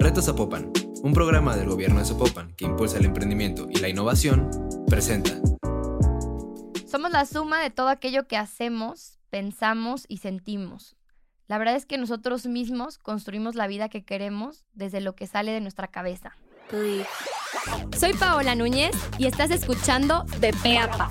Reto Zapopan, un programa del gobierno de Zapopan que impulsa el emprendimiento y la innovación, presenta. Somos la suma de todo aquello que hacemos, pensamos y sentimos. La verdad es que nosotros mismos construimos la vida que queremos desde lo que sale de nuestra cabeza. Soy Paola Núñez y estás escuchando De Peapa.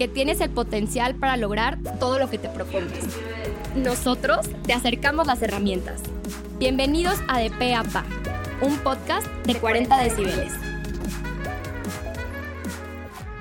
que tienes el potencial para lograr todo lo que te propongas. Nosotros te acercamos las herramientas Bienvenidos a De a Pa, un podcast de 40 decibeles.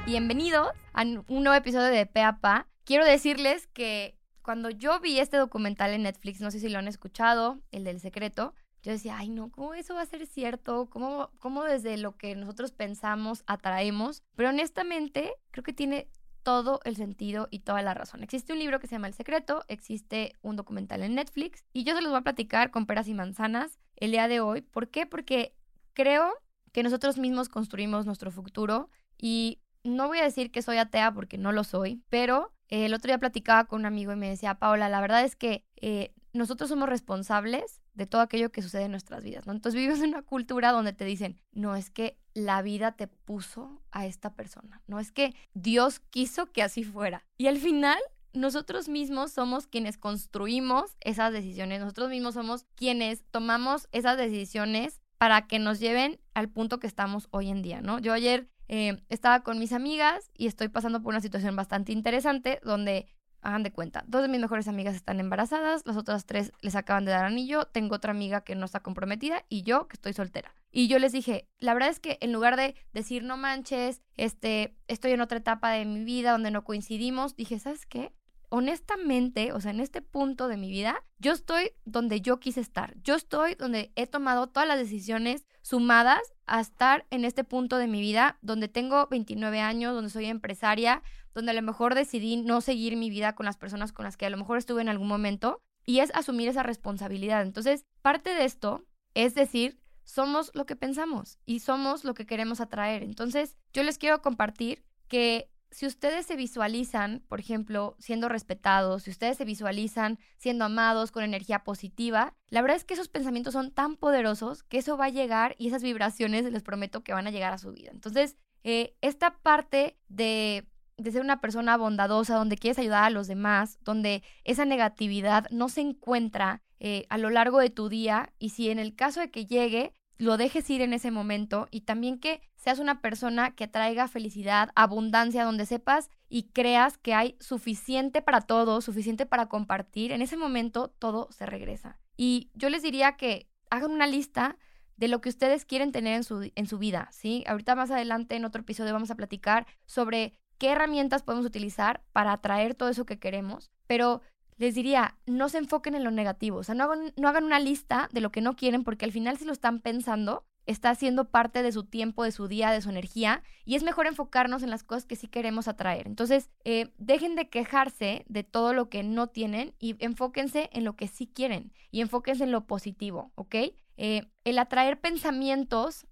Bienvenidos a un nuevo episodio de De a Pa. Quiero decirles que cuando yo vi este documental en Netflix, no sé si lo han escuchado, el del secreto, yo decía, ay no, ¿cómo eso va a ser cierto? ¿Cómo, cómo desde lo que nosotros pensamos atraemos? Pero honestamente, creo que tiene todo el sentido y toda la razón. Existe un libro que se llama El Secreto, existe un documental en Netflix y yo se los voy a platicar con peras y manzanas el día de hoy. ¿Por qué? Porque creo que nosotros mismos construimos nuestro futuro y no voy a decir que soy atea porque no lo soy, pero eh, el otro día platicaba con un amigo y me decía, Paola, la verdad es que eh, nosotros somos responsables de todo aquello que sucede en nuestras vidas. Entonces vivimos en una cultura donde te dicen, no es que la vida te puso a esta persona, no es que Dios quiso que así fuera. Y al final, nosotros mismos somos quienes construimos esas decisiones, nosotros mismos somos quienes tomamos esas decisiones para que nos lleven al punto que estamos hoy en día, ¿no? Yo ayer eh, estaba con mis amigas y estoy pasando por una situación bastante interesante donde hagan de cuenta, dos de mis mejores amigas están embarazadas, las otras tres les acaban de dar anillo, tengo otra amiga que no está comprometida y yo que estoy soltera. Y yo les dije, la verdad es que en lugar de decir no manches, este, estoy en otra etapa de mi vida donde no coincidimos, dije, ¿sabes qué? Honestamente, o sea, en este punto de mi vida, yo estoy donde yo quise estar. Yo estoy donde he tomado todas las decisiones sumadas a estar en este punto de mi vida, donde tengo 29 años, donde soy empresaria, donde a lo mejor decidí no seguir mi vida con las personas con las que a lo mejor estuve en algún momento, y es asumir esa responsabilidad. Entonces, parte de esto es decir, somos lo que pensamos y somos lo que queremos atraer. Entonces, yo les quiero compartir que si ustedes se visualizan, por ejemplo, siendo respetados, si ustedes se visualizan siendo amados con energía positiva, la verdad es que esos pensamientos son tan poderosos que eso va a llegar y esas vibraciones les prometo que van a llegar a su vida. Entonces, eh, esta parte de, de ser una persona bondadosa, donde quieres ayudar a los demás, donde esa negatividad no se encuentra eh, a lo largo de tu día y si en el caso de que llegue, lo dejes ir en ese momento y también que seas una persona que traiga felicidad, abundancia, donde sepas y creas que hay suficiente para todos, suficiente para compartir, en ese momento todo se regresa. Y yo les diría que hagan una lista de lo que ustedes quieren tener en su, en su vida, ¿sí? Ahorita más adelante en otro episodio vamos a platicar sobre qué herramientas podemos utilizar para atraer todo eso que queremos, pero les diría, no se enfoquen en lo negativo, o sea, no hagan, no hagan una lista de lo que no quieren porque al final si lo están pensando, está siendo parte de su tiempo, de su día, de su energía, y es mejor enfocarnos en las cosas que sí queremos atraer. Entonces, eh, dejen de quejarse de todo lo que no tienen y enfóquense en lo que sí quieren y enfóquense en lo positivo, ¿ok? Eh, el atraer pensamientos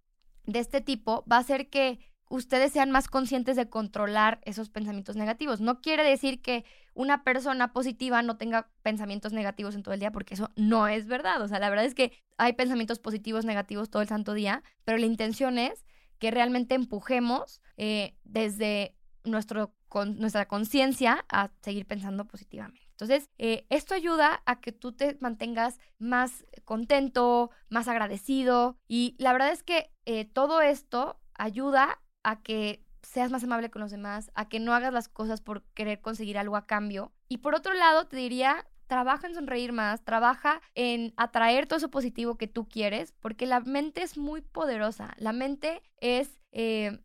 de este tipo va a hacer que ustedes sean más conscientes de controlar esos pensamientos negativos. No quiere decir que una persona positiva no tenga pensamientos negativos en todo el día, porque eso no es verdad. O sea, la verdad es que hay pensamientos positivos, negativos todo el santo día, pero la intención es que realmente empujemos eh, desde nuestro, con, nuestra conciencia a seguir pensando positivamente. Entonces, eh, esto ayuda a que tú te mantengas más contento, más agradecido y la verdad es que eh, todo esto ayuda a que seas más amable con los demás, a que no hagas las cosas por querer conseguir algo a cambio. Y por otro lado, te diría, trabaja en sonreír más, trabaja en atraer todo eso positivo que tú quieres, porque la mente es muy poderosa. La mente es eh,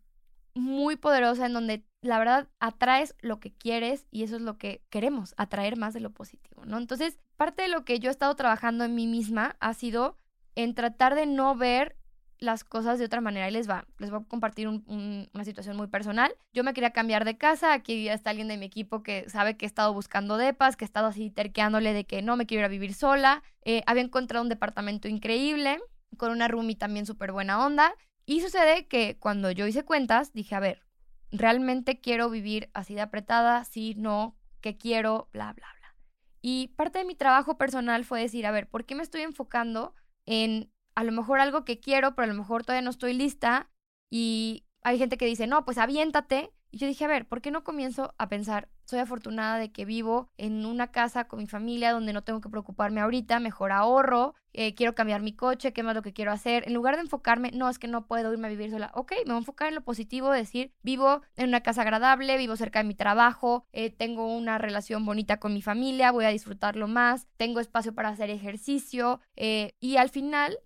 muy poderosa en donde la verdad atraes lo que quieres y eso es lo que queremos, atraer más de lo positivo, ¿no? Entonces, parte de lo que yo he estado trabajando en mí misma ha sido en tratar de no ver las cosas de otra manera. Y les va, les voy a compartir una situación muy personal. Yo me quería cambiar de casa, aquí ya está alguien de mi equipo que sabe que he estado buscando depas, que he estado así terqueándole de que no me quiero ir a vivir sola. Eh, había encontrado un departamento increíble, con una roomie también súper buena onda. Y sucede que cuando yo hice cuentas, dije, a ver, ¿realmente quiero vivir así de apretada? Sí, no, ¿qué quiero? Bla, bla, bla. Y parte de mi trabajo personal fue decir, a ver, ¿por qué me estoy enfocando en a lo mejor algo que quiero, pero a lo mejor todavía no estoy lista? Y hay gente que dice, no, pues aviéntate. Y yo dije, a ver, ¿por qué no comienzo a pensar, soy afortunada de que vivo en una casa con mi familia donde no tengo que preocuparme ahorita, mejor ahorro, eh, quiero cambiar mi coche, qué más lo que quiero hacer? En lugar de enfocarme, no, es que no puedo irme a vivir sola, ok, me voy a enfocar en lo positivo, decir, vivo en una casa agradable, vivo cerca de mi trabajo, eh, tengo una relación bonita con mi familia, voy a disfrutarlo más, tengo espacio para hacer ejercicio eh, y al final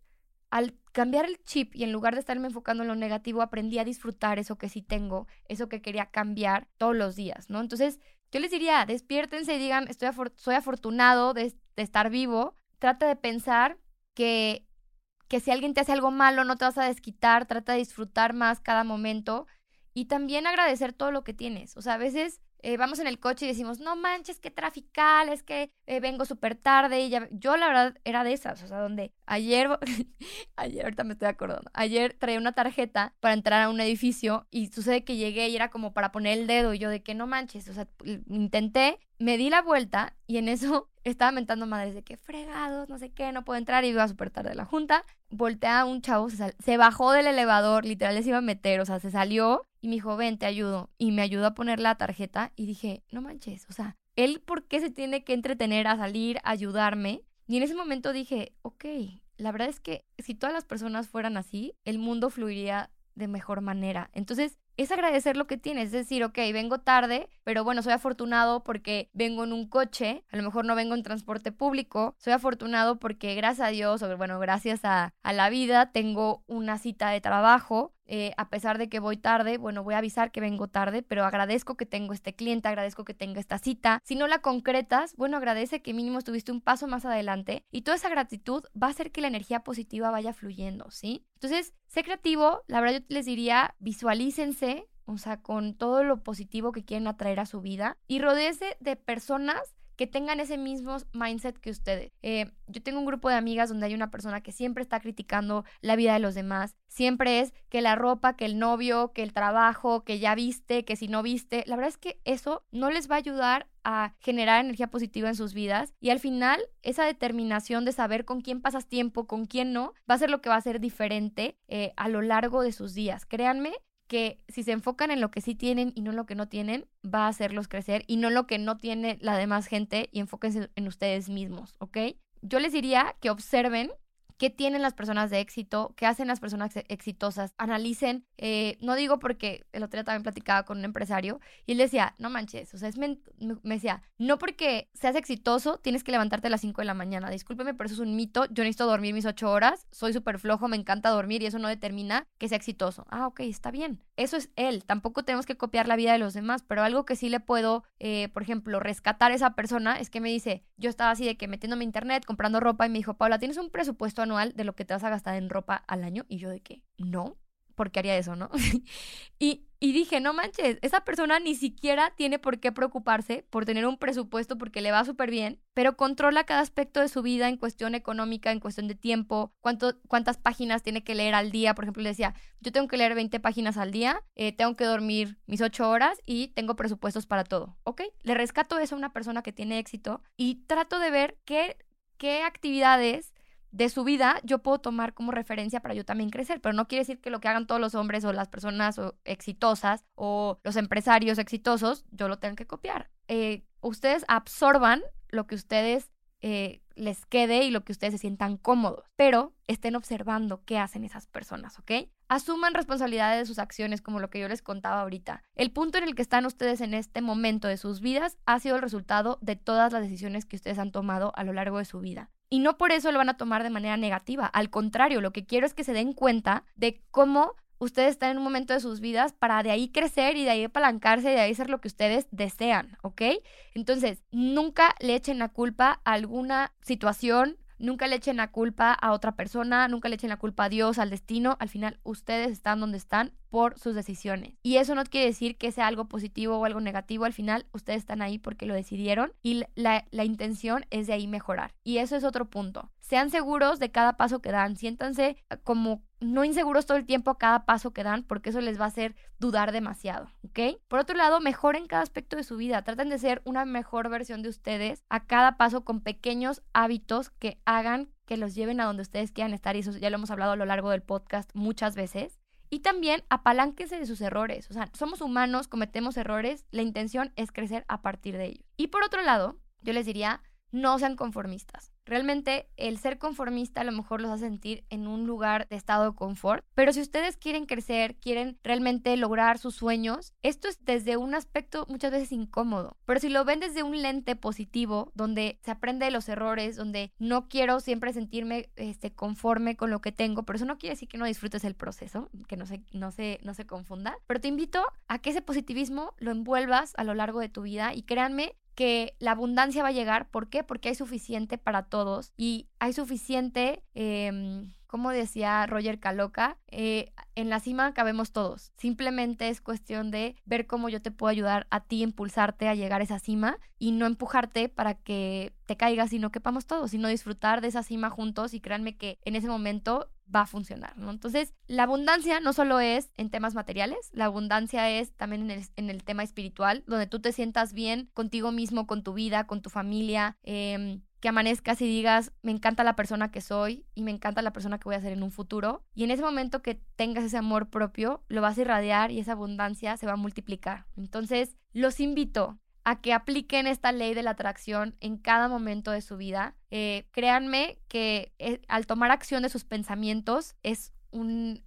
al cambiar el chip y en lugar de estarme enfocando en lo negativo, aprendí a disfrutar eso que sí tengo, eso que quería cambiar todos los días, ¿no? Entonces, yo les diría, despiértense y digan, estoy soy afortunado de, estar vivo. Trata de pensar que, que si alguien te hace algo malo, no te vas a desquitar, trata de disfrutar más cada momento y también agradecer todo lo que tienes. O sea, a veces eh, vamos en el coche y decimos, no manches, qué trafical, es que eh, vengo súper tarde. Y ya... Yo, la verdad, era de esas, o sea, donde ayer, ayer, ahorita me estoy acordando, ayer traía una tarjeta para entrar a un edificio y sucede que llegué y era como para poner el dedo y yo de que no manches, o sea, intenté, me di la vuelta y en eso estaba mentando madres de que fregados, no sé qué, no puedo entrar y iba súper tarde la junta. Voltea a un chavo, se, bajó del elevador, literal les iba a meter, o sea, se salió y me dijo, te ayudo. Y me ayudó a poner la tarjeta y dije, no manches, o sea, él por qué se tiene que entretener a salir, a ayudarme. Y en ese momento dije, ok, la verdad es que si todas las personas fueran así, el mundo fluiría de mejor manera. Entonces, es agradecer lo que tienes, es decir, ok, vengo tarde, pero bueno, soy afortunado porque vengo en un coche, a lo mejor no vengo en transporte público, soy afortunado porque gracias a Dios, o bueno, gracias a, a la vida, tengo una cita de trabajo, eh, a pesar de que voy tarde, bueno, voy a avisar que vengo tarde, pero agradezco que tengo este cliente, agradezco que tenga esta cita. Si no la concretas, bueno, agradece que mínimo estuviste un paso más adelante y toda esa gratitud va a hacer que la energía positiva vaya fluyendo, ¿sí? Entonces, sé creativo, la verdad yo les diría, visualícense, o sea, con todo lo positivo que quieren atraer a su vida y rodéese de personas que tengan ese mismo mindset que ustedes. Eh, yo tengo un grupo de amigas donde hay una persona que siempre está criticando la vida de los demás. Siempre es que la ropa, que el novio, que el trabajo, que ya viste, que si no viste. La verdad es que eso no les va a ayudar a generar energía positiva en sus vidas y al final esa determinación de saber con quién pasas tiempo, con quién no, va a ser lo que va a ser diferente eh, a lo largo de sus días. Créanme que si se enfocan en lo que sí tienen y no en lo que no tienen, va a hacerlos crecer y no en lo que no tiene la demás gente y enfóquense en ustedes mismos, ¿ok? Yo les diría que observen qué tienen las personas de éxito, qué hacen las personas exitosas, analicen, eh, no digo porque el otro día también platicaba con un empresario y él decía, no manches, o sea, es me decía, no porque seas exitoso tienes que levantarte a las 5 de la mañana, discúlpeme, pero eso es un mito, yo necesito dormir mis 8 horas, soy súper flojo, me encanta dormir y eso no determina que sea exitoso. Ah, ok, está bien, eso es él, tampoco tenemos que copiar la vida de los demás, pero algo que sí le puedo, eh, por ejemplo, rescatar a esa persona es que me dice, yo estaba así de que metiéndome internet, comprando ropa y me dijo, Paula, ¿tienes un presupuesto anual de lo que te vas a gastar en ropa al año. Y yo de que, no, porque haría eso, no? y, y dije, no manches, esa persona ni siquiera tiene por qué preocuparse por tener un presupuesto porque le va súper bien, pero controla cada aspecto de su vida en cuestión económica, en cuestión de tiempo, cuánto, cuántas páginas tiene que leer al día. Por ejemplo, le decía, yo tengo que leer 20 páginas al día, eh, tengo que dormir mis 8 horas y tengo presupuestos para todo. ¿Ok? Le rescato eso a una persona que tiene éxito y trato de ver qué, qué actividades de su vida yo puedo tomar como referencia para yo también crecer, pero no quiere decir que lo que hagan todos los hombres o las personas exitosas o los empresarios exitosos, yo lo tenga que copiar. Eh, ustedes absorban lo que ustedes eh, les quede y lo que ustedes se sientan cómodos, pero estén observando qué hacen esas personas, ¿ok? Asuman responsabilidad de sus acciones como lo que yo les contaba ahorita. El punto en el que están ustedes en este momento de sus vidas ha sido el resultado de todas las decisiones que ustedes han tomado a lo largo de su vida. Y no por eso lo van a tomar de manera negativa. Al contrario, lo que quiero es que se den cuenta de cómo ustedes están en un momento de sus vidas para de ahí crecer y de ahí apalancarse y de ahí ser lo que ustedes desean, ¿ok? Entonces, nunca le echen la culpa a alguna situación, nunca le echen la culpa a otra persona, nunca le echen la culpa a Dios, al destino. Al final, ustedes están donde están por sus decisiones. Y eso no quiere decir que sea algo positivo o algo negativo. Al final, ustedes están ahí porque lo decidieron y la, la intención es de ahí mejorar. Y eso es otro punto. Sean seguros de cada paso que dan. Siéntanse como no inseguros todo el tiempo a cada paso que dan, porque eso les va a hacer dudar demasiado, ¿ok? Por otro lado, mejoren cada aspecto de su vida. Traten de ser una mejor versión de ustedes a cada paso con pequeños hábitos que hagan que los lleven a donde ustedes quieran estar. Y eso ya lo hemos hablado a lo largo del podcast muchas veces. Y también apalánquense de sus errores. O sea, somos humanos, cometemos errores. La intención es crecer a partir de ellos. Y por otro lado, yo les diría, no sean conformistas. Realmente el ser conformista a lo mejor los hace sentir en un lugar de estado de confort, pero si ustedes quieren crecer, quieren realmente lograr sus sueños, esto es desde un aspecto muchas veces incómodo, pero si lo ven desde un lente positivo, donde se aprende de los errores, donde no quiero siempre sentirme este, conforme con lo que tengo, pero eso no quiere decir que no disfrutes el proceso, que no se, no, se, no se confunda, pero te invito a que ese positivismo lo envuelvas a lo largo de tu vida y créanme que la abundancia va a llegar. ¿Por qué? Porque hay suficiente para todos y hay suficiente, em, como decía Roger Caloca, eh, en la cima cabemos todos. Simplemente es cuestión de ver cómo yo te puedo ayudar a ti, impulsarte a llegar a esa cima y no empujarte para que te caigas, sino que quepamos todos, sino disfrutar de esa cima juntos y créanme que en ese momento va a funcionar, ¿no? Entonces, la abundancia no solo es en temas materiales, la abundancia es también en el, tema espiritual, donde tú te sientas bien contigo mismo, con tu vida, con tu familia, eh, que amanezcas y digas, me encanta la persona que soy y me encanta la persona que voy a ser en un futuro. Y en ese momento que tengas ese amor propio, lo vas a irradiar y esa abundancia se va a multiplicar. Entonces, los invito a que apliquen esta ley de la atracción en cada momento de su vida. Eh, créanme que eh, al tomar acción de sus pensamientos es una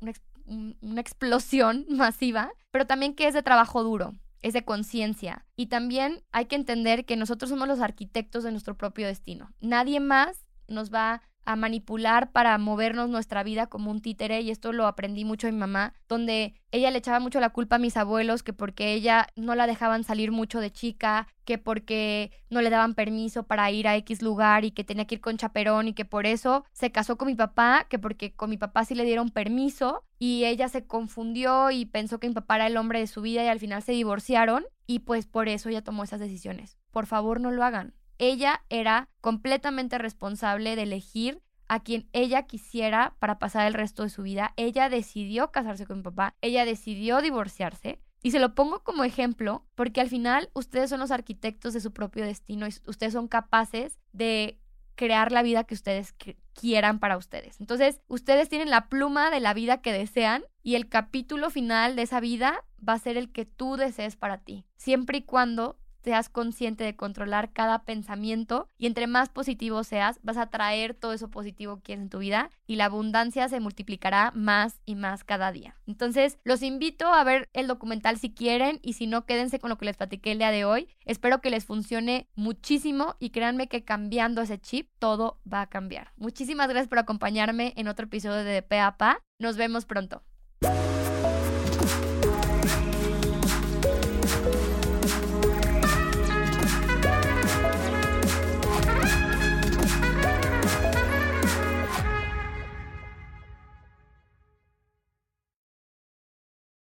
explosión masiva, pero también que es de trabajo duro es de conciencia. Y también hay que entender que nosotros somos los arquitectos de nuestro propio destino. Nadie más nos va a manipular para movernos nuestra vida como un títere y esto lo aprendí mucho de mi mamá, donde ella le echaba mucho la culpa a mis abuelos que porque ella no la dejaban salir mucho de chica, que porque no le daban permiso para ir a X lugar y que tenía que ir con chaperón y que por eso se casó con mi papá, que porque con mi papá sí le dieron permiso y ella se confundió y pensó que mi papá era el hombre de su vida y al final se divorciaron y pues por eso ella tomó esas decisiones. Por favor, no lo hagan ella era completamente responsable de elegir a quien ella quisiera para pasar el resto de su vida. Ella decidió casarse con mi papá, ella decidió divorciarse. Y se lo pongo como ejemplo porque al final ustedes son los arquitectos de su propio destino y ustedes son capaces de crear la vida que ustedes quieran para ustedes. Entonces, ustedes tienen la pluma de la vida que desean y el capítulo final de esa vida va a ser el que tú desees para ti, siempre y cuando seas consciente de controlar cada pensamiento y entre más positivo seas, vas a traer todo eso positivo que quieres en tu vida y la abundancia se multiplicará más y más cada día. Entonces, los invito a ver el documental si quieren y si no, quédense con lo que les platiqué el día de hoy. Espero que les funcione muchísimo y créanme que cambiando ese chip, todo va a cambiar. Muchísimas gracias por acompañarme en otro episodio de Pa. Nos vemos pronto.